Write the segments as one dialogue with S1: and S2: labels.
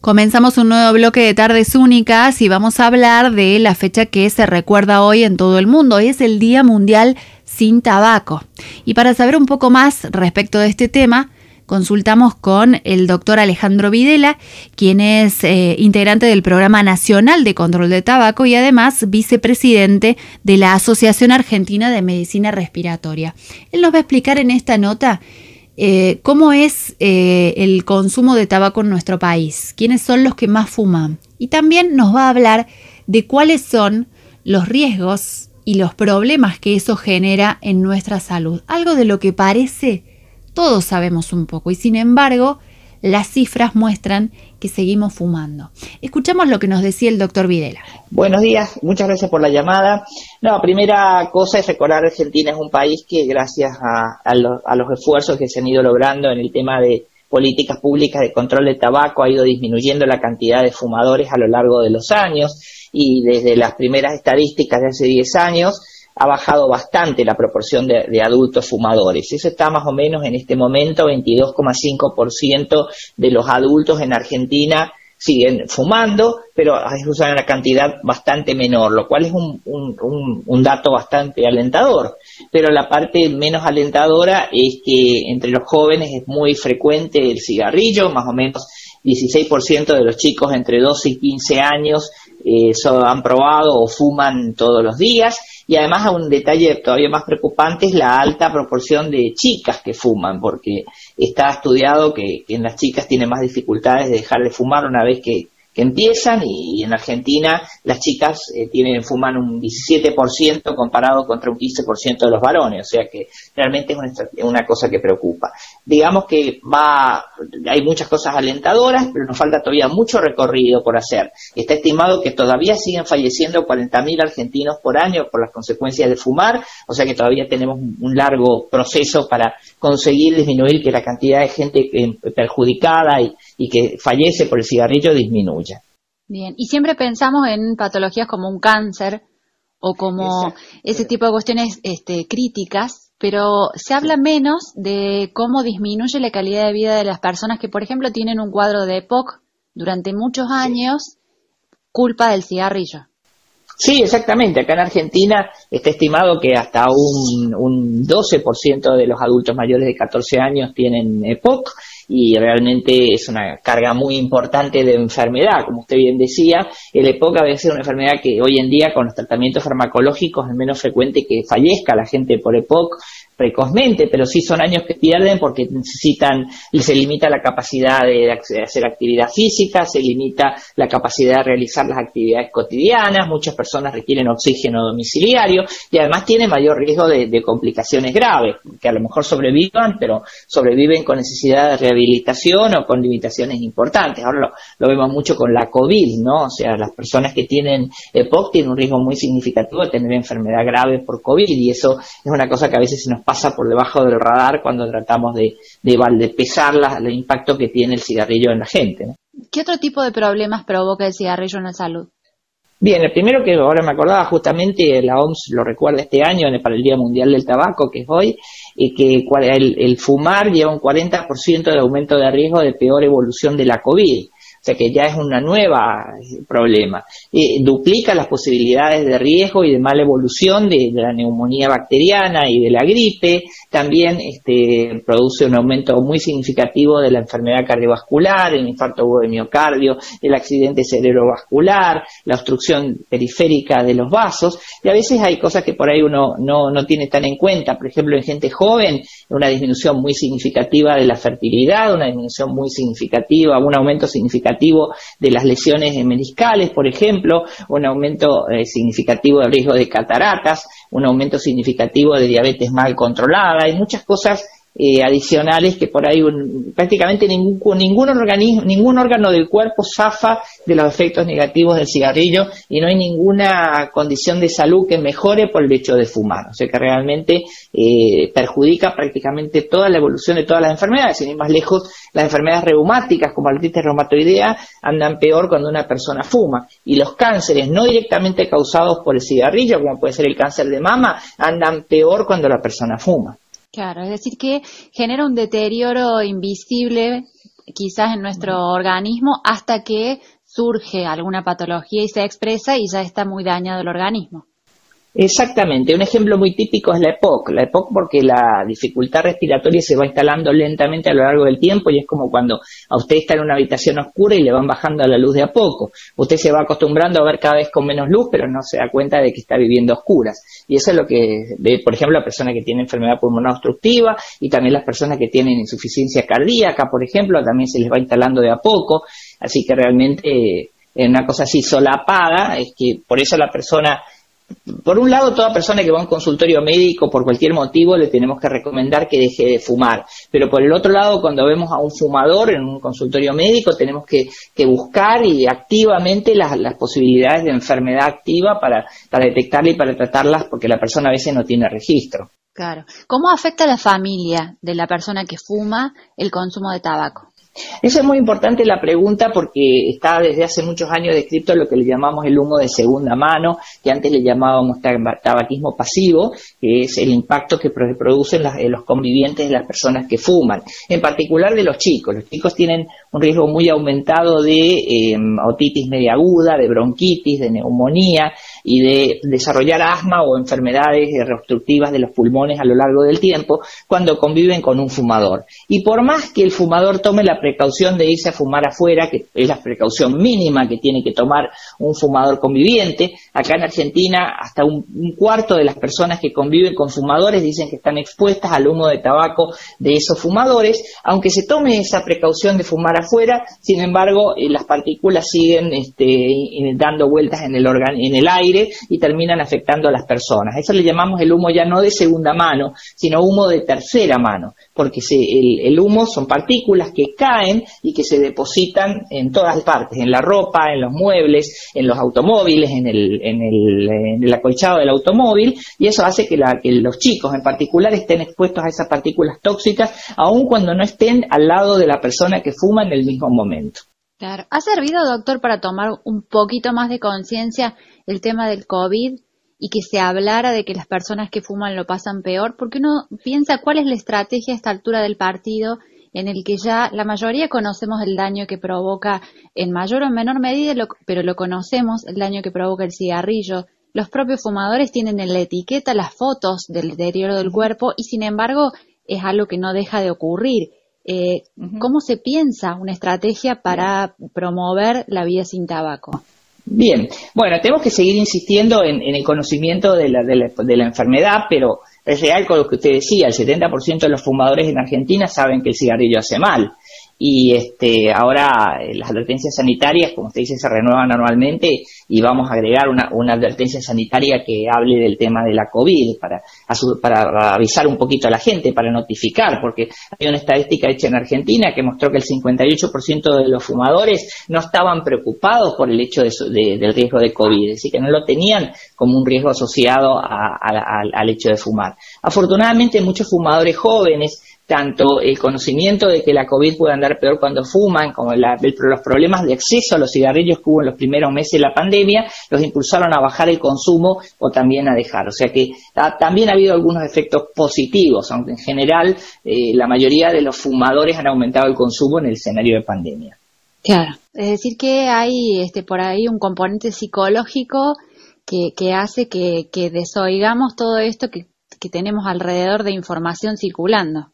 S1: Comenzamos un nuevo bloque de tardes únicas y vamos a hablar de la fecha que se recuerda hoy en todo el mundo. Hoy es el Día Mundial sin Tabaco. Y para saber un poco más respecto de este tema, consultamos con el doctor Alejandro Videla, quien es eh, integrante del Programa Nacional de Control de Tabaco y además vicepresidente de la Asociación Argentina de Medicina Respiratoria. Él nos va a explicar en esta nota eh, ¿Cómo es eh, el consumo de tabaco en nuestro país? ¿Quiénes son los que más fuman? Y también nos va a hablar de cuáles son los riesgos y los problemas que eso genera en nuestra salud. Algo de lo que parece todos sabemos un poco y sin embargo las cifras muestran que seguimos fumando. Escuchamos lo que nos decía el doctor Videla.
S2: Buenos días, muchas gracias por la llamada. No, primera cosa es recordar Argentina es un país que gracias a, los esfuerzos que se han ido logrando en el tema de políticas públicas de control de tabaco ha ido disminuyendo la cantidad de fumadores a lo largo de los años y desde las primeras estadísticas de hace 10 años ha bajado bastante la proporción de, adultos fumadores. Eso está más o menos en este momento, 22,5% de los adultos en Argentina siguen fumando, pero usan una cantidad bastante menor, lo cual es un, un, dato bastante alentador. Pero la parte menos alentadora es que entre los jóvenes es muy frecuente el cigarrillo, más o menos 16% de los chicos entre 12 y 15 años eh, han probado o fuman todos los días y además un detalle todavía más preocupante es la alta proporción de chicas que fuman, porque está estudiado que, en las chicas tienen más dificultades de dejar de fumar una vez que, que empiezan y, en Argentina las chicas eh, tienen fuman un 17% comparado contra un 15% de los varones, o sea que realmente es una, cosa que preocupa. Digamos que va, hay muchas cosas alentadoras, pero nos falta todavía mucho recorrido por hacer. Está estimado que todavía siguen falleciendo 40.000 argentinos por año por las consecuencias de fumar, o sea que todavía tenemos un largo proceso para conseguir disminuir que la cantidad de gente eh, perjudicada y, y que fallece por el cigarrillo disminuya.
S1: Bien, y siempre pensamos en patologías como un cáncer o como ese tipo de cuestiones este, críticas, pero se habla menos de cómo disminuye la calidad de vida de las personas que, por ejemplo, tienen un cuadro de EPOC durante muchos años, culpa del cigarrillo.
S2: Sí, exactamente. Acá en Argentina está estimado que hasta un, un 12% de los adultos mayores de 14 años tienen EPOC y realmente es una carga muy importante de enfermedad. Como usted bien decía, el EPOC a veces es una enfermedad que hoy en día con los tratamientos farmacológicos es menos frecuente que fallezca la gente por EPOC precozmente, pero sí son años que pierden porque necesitan, se limita la capacidad de hacer actividad física, se limita la capacidad de realizar las actividades cotidianas, muchas personas requieren oxígeno domiciliario y además tienen mayor riesgo de, complicaciones graves, que a lo mejor sobrevivan, pero sobreviven con necesidad de rehabilitación o con limitaciones importantes. Ahora lo, vemos mucho con la COVID, ¿no? O sea, las personas que tienen EPOC tienen un riesgo muy significativo de tener enfermedad grave por COVID y eso es una cosa que a veces se nos pasa por debajo del radar cuando tratamos de, de, pesar el impacto que tiene el cigarrillo en la gente.
S1: ¿Qué otro tipo de problemas provoca el cigarrillo en la salud?
S2: Bien, el primero que ahora me acordaba justamente, la OMS lo recuerda este año para el Día Mundial del Tabaco, que es hoy, y que el, el fumar lleva un 40% de aumento de riesgo de peor evolución de la COVID. O sea que ya es una nueva eh, problema. duplica las posibilidades de riesgo y de mala evolución de, la neumonía bacteriana y de la gripe. También este, produce un aumento muy significativo de la enfermedad cardiovascular, el infarto de miocardio, el accidente cerebrovascular, la obstrucción periférica de los vasos. Y a veces hay cosas que por ahí uno no, no tiene tan en cuenta. Por ejemplo, en gente joven, una disminución muy significativa de la fertilidad, una disminución muy significativa, un aumento significativo de las lesiones meniscales, por ejemplo, un aumento eh, significativo del riesgo de cataratas, un aumento significativo de diabetes mal controlada, hay muchas cosas eh, adicionales que por ahí prácticamente ningún, ningún organismo, ningún órgano del cuerpo zafa de los efectos negativos del cigarrillo y no hay ninguna condición de salud que mejore por el hecho de fumar. O sea que realmente eh, perjudica prácticamente toda la evolución de todas las enfermedades. Sin ir más lejos, las enfermedades reumáticas como la artritis reumatoidea andan peor cuando una persona fuma. Y los cánceres no directamente causados por el cigarrillo, como puede ser el cáncer de mama, andan peor cuando la persona fuma.
S1: Claro, es decir, que genera un deterioro invisible quizás en nuestro organismo hasta que surge alguna patología y se expresa y ya está muy dañado el organismo.
S2: Exactamente, un ejemplo muy típico es la EPOC. La EPOC porque la dificultad respiratoria se va instalando lentamente a lo largo del tiempo y es como cuando a usted está en una habitación oscura y le van bajando la luz de a poco. Usted se va acostumbrando a ver cada vez con menos luz, pero no se da cuenta de que está viviendo oscuras. Y eso es lo que ve, por ejemplo, la persona que tiene enfermedad pulmonar obstructiva y también las personas que tienen insuficiencia cardíaca, por ejemplo, también se les va instalando de a poco. Así que realmente eh, una cosa así solapada es que por eso la persona por un lado, toda persona que va a un consultorio médico por cualquier motivo le tenemos que recomendar que deje de fumar. Pero por el otro lado, cuando vemos a un fumador en un consultorio médico, tenemos que, buscar y activamente las, posibilidades de enfermedad activa para, para detectarla y para tratarlas porque la persona a veces no tiene registro.
S1: Claro. ¿Cómo afecta a la familia de la persona que fuma el consumo de tabaco?
S2: Eso es muy importante la pregunta porque está desde hace muchos años descrito lo que le llamamos el humo de segunda mano, que antes le llamábamos tabaquismo pasivo, que es el impacto que producen los convivientes de las personas que fuman, en particular de los chicos. Los chicos tienen un riesgo muy aumentado de em, otitis media aguda, de bronquitis, de neumonía y de desarrollar asma o enfermedades reobstructivas de los pulmones a lo largo del tiempo cuando conviven con un fumador. Y por más que el fumador tome la precaución de irse a fumar afuera, que es la precaución mínima que tiene que tomar un fumador conviviente. Acá en Argentina, hasta un, cuarto de las personas que conviven con fumadores dicen que están expuestas al humo de tabaco de esos fumadores. Aunque se tome esa precaución de fumar afuera, sin embargo, eh, las partículas siguen este, dando vueltas en el, en el aire y terminan afectando a las personas. Eso le llamamos el humo ya no de segunda mano, sino humo de tercera mano, porque el, el humo son partículas que caen y que se depositan en todas partes, en la ropa, en los muebles, en los automóviles, en el, en el, en el acolchado del automóvil, y eso hace que, los chicos en particular estén expuestos a esas partículas tóxicas, aun cuando no estén al lado de la persona que fuma en el mismo momento.
S1: Claro. ¿Ha servido, doctor, para tomar un poquito más de conciencia el tema del COVID y que se hablara de que las personas que fuman lo pasan peor? Porque uno piensa cuál es la estrategia a esta altura del partido en el que ya la mayoría conocemos el daño que provoca en mayor o menor medida, pero lo conocemos, el daño que provoca el cigarrillo. Los propios fumadores tienen en la etiqueta las fotos del deterioro del cuerpo y sin embargo es algo que no deja de ocurrir. Eh, ¿Cómo se piensa una estrategia para promover la vida sin tabaco?
S2: Bien, bueno, tenemos que seguir insistiendo en, el conocimiento de la, de la enfermedad, pero es real con lo que usted decía, el 70% de los fumadores en Argentina saben que el cigarrillo hace mal y este, ahora eh, las advertencias sanitarias, como usted dice, se renuevan anualmente y vamos a agregar una, advertencia sanitaria que hable del tema de la COVID para, avisar un poquito a la gente, para notificar, porque hay una estadística hecha en Argentina que mostró que el 58% de los fumadores no estaban preocupados por el hecho de, del riesgo de COVID, es decir, que no lo tenían como un riesgo asociado al hecho de fumar. Afortunadamente muchos fumadores jóvenes tanto el conocimiento de que la COVID puede andar peor cuando fuman, como los problemas de acceso a los cigarrillos que hubo en los primeros meses de la pandemia, los impulsaron a bajar el consumo o también a dejar. O sea que también ha habido algunos efectos positivos, aunque en general eh, la mayoría de los fumadores han aumentado el consumo en el escenario de pandemia.
S1: Claro, es decir que hay este, por ahí un componente psicológico que, hace que, desoigamos todo esto que tenemos alrededor de información circulando.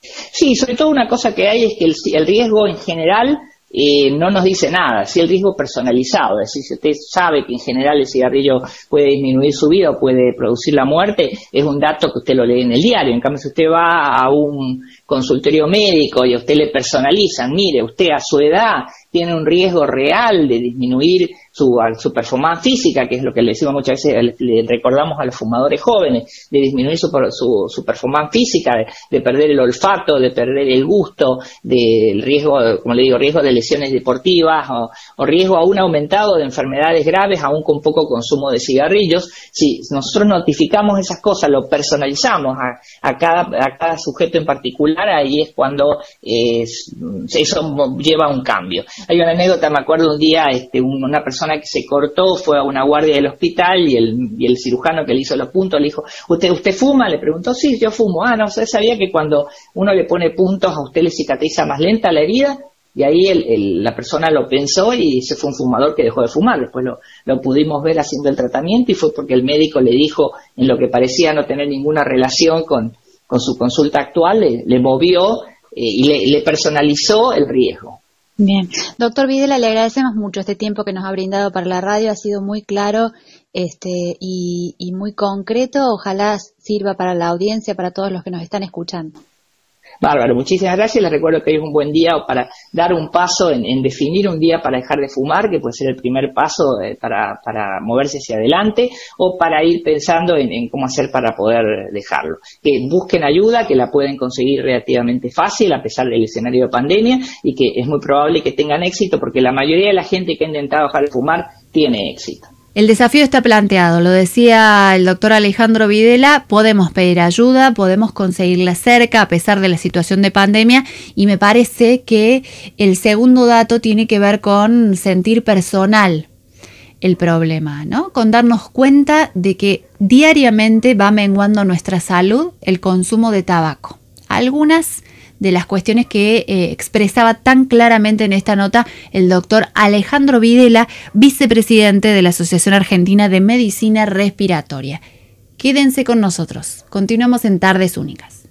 S2: Sí, sobre todo una cosa que hay es que el, riesgo en general eh, no nos dice nada, si el riesgo personalizado, es decir, si usted sabe que en general el cigarrillo puede disminuir su vida o puede producir la muerte, es un dato que usted lo lee en el diario. En cambio, si usted va a un consultorio médico y a usted le personalizan, mire, usted a su edad tiene un riesgo real de disminuir su, su performance física, que es lo que le decimos muchas veces, le, recordamos a los fumadores jóvenes, de disminuir su, su, performance física, de, perder el olfato, de perder el gusto, del riesgo, como le digo, riesgo de lesiones deportivas o, o, riesgo aún aumentado de enfermedades graves, aún con poco consumo de cigarrillos. Si nosotros notificamos esas cosas, lo personalizamos a, a, cada, a cada sujeto en particular, ahí es cuando eso lleva a un cambio. Hay una anécdota, me acuerdo un día, este, una persona que se cortó fue a una guardia del hospital y el, y el cirujano que le hizo los puntos le dijo, ¿usted, usted fuma? Le preguntó, sí, yo fumo. Ah, no, ¿usted sabía que cuando uno le pone puntos a usted le cicatriza más lenta la herida? Y ahí el, la persona lo pensó y se fue un fumador que dejó de fumar. Después lo, lo, pudimos ver haciendo el tratamiento y fue porque el médico le dijo, en lo que parecía no tener ninguna relación con, con su consulta actual, le, movió eh, y le, le, personalizó el riesgo.
S1: Bien, doctor Videla, le agradecemos mucho este tiempo que nos ha brindado para la radio, ha sido muy claro este, y, y muy concreto, ojalá sirva para la audiencia, para todos los que nos están escuchando.
S2: Bárbaro, muchísimas gracias. Les recuerdo que hoy es un buen día para dar un paso en, definir un día para dejar de fumar, que puede ser el primer paso eh, para, moverse hacia adelante, o para ir pensando en, cómo hacer para poder dejarlo. Que busquen ayuda, que la pueden conseguir relativamente fácil a pesar del escenario de pandemia y que es muy probable que tengan éxito porque la mayoría de la gente que ha intentado dejar de fumar tiene éxito.
S1: El desafío está planteado, lo decía el doctor Alejandro Videla, podemos pedir ayuda, podemos conseguirla cerca a pesar de la situación de pandemia y me parece que el segundo dato tiene que ver con sentir personal el problema, ¿no? Con darnos cuenta de que diariamente va menguando nuestra salud el consumo de tabaco. Algunas de las cuestiones que eh, expresaba tan claramente en esta nota el doctor Alejandro Videla, vicepresidente de la Asociación Argentina de Medicina Respiratoria. Quédense con nosotros. Continuamos en Tardes Únicas.